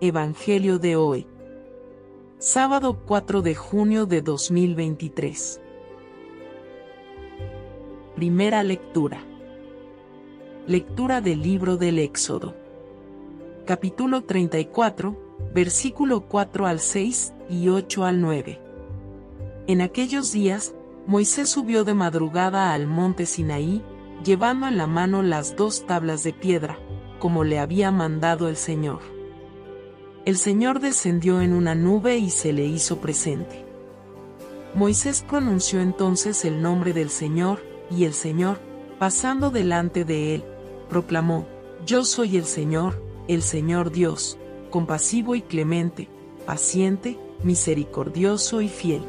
Evangelio de hoy. Sábado 4 de junio de 2023. Primera lectura. Lectura del libro del Éxodo. Capítulo 34, versículo 4 al 6 y 8 al 9. En aquellos días, Moisés subió de madrugada al monte Sinaí, llevando en la mano las dos tablas de piedra, como le había mandado el Señor el Señor descendió en una nube y se le hizo presente. Moisés pronunció entonces el nombre del Señor, y el Señor, pasando delante de él, proclamó, Yo soy el Señor, el Señor Dios, compasivo y clemente, paciente, misericordioso y fiel.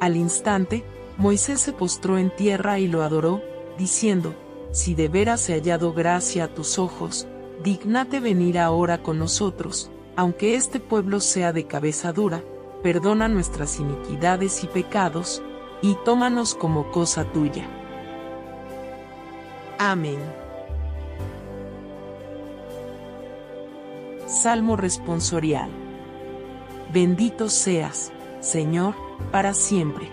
Al instante, Moisés se postró en tierra y lo adoró, diciendo, Si de veras he hallado gracia a tus ojos, dignate venir ahora con nosotros, aunque este pueblo sea de cabeza dura, perdona nuestras iniquidades y pecados, y tómanos como cosa tuya. Amén. Salmo responsorial. Bendito seas, Señor, para siempre.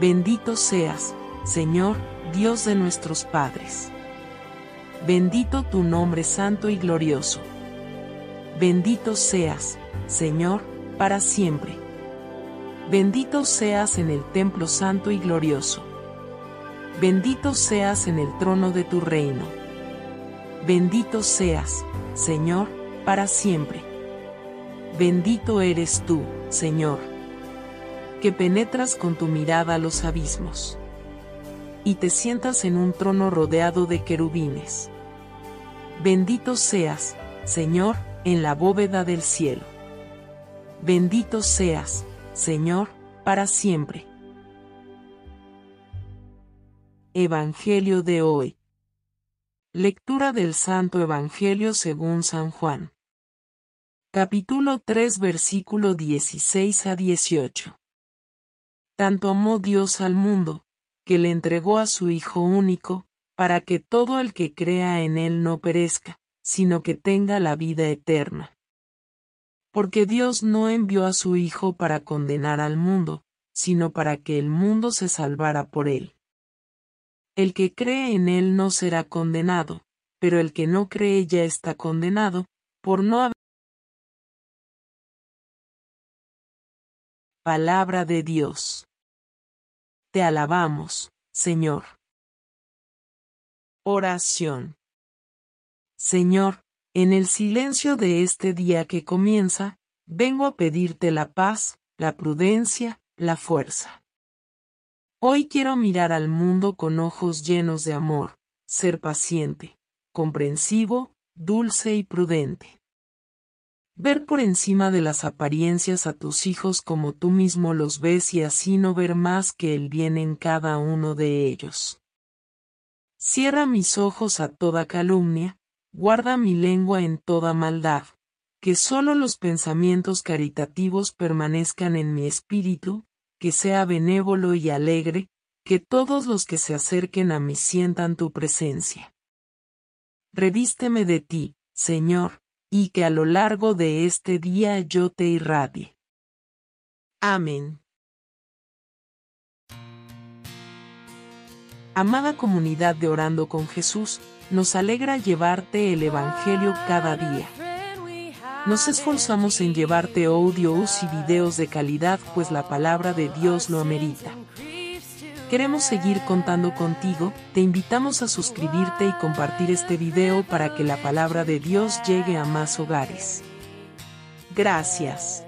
Bendito seas, Señor, Dios de nuestros padres. Bendito tu nombre santo y glorioso. Bendito seas, Señor, para siempre. Bendito seas en el templo santo y glorioso. Bendito seas en el trono de tu reino. Bendito seas, Señor, para siempre. Bendito eres tú, Señor, que penetras con tu mirada los abismos y te sientas en un trono rodeado de querubines. Bendito seas, Señor, en la bóveda del cielo. Bendito seas, Señor, para siempre. Evangelio de hoy. Lectura del Santo Evangelio según San Juan. Capítulo 3 versículo 16 a 18. Tanto amó Dios al mundo, que le entregó a su Hijo único, para que todo el que crea en Él no perezca, sino que tenga la vida eterna. Porque Dios no envió a su Hijo para condenar al mundo, sino para que el mundo se salvara por él. El que cree en él no será condenado, pero el que no cree ya está condenado, por no haber Palabra de Dios. Te alabamos, Señor. Oración. Señor, en el silencio de este día que comienza, vengo a pedirte la paz, la prudencia, la fuerza. Hoy quiero mirar al mundo con ojos llenos de amor, ser paciente, comprensivo, dulce y prudente. Ver por encima de las apariencias a tus hijos como tú mismo los ves y así no ver más que el bien en cada uno de ellos. Cierra mis ojos a toda calumnia, guarda mi lengua en toda maldad, que sólo los pensamientos caritativos permanezcan en mi espíritu, que sea benévolo y alegre, que todos los que se acerquen a mí sientan tu presencia. Revísteme de ti, Señor, y que a lo largo de este día yo te irradie. Amén. Amada comunidad de Orando con Jesús, nos alegra llevarte el Evangelio cada día. Nos esforzamos en llevarte audios y videos de calidad pues la palabra de Dios lo amerita. Queremos seguir contando contigo, te invitamos a suscribirte y compartir este video para que la palabra de Dios llegue a más hogares. Gracias.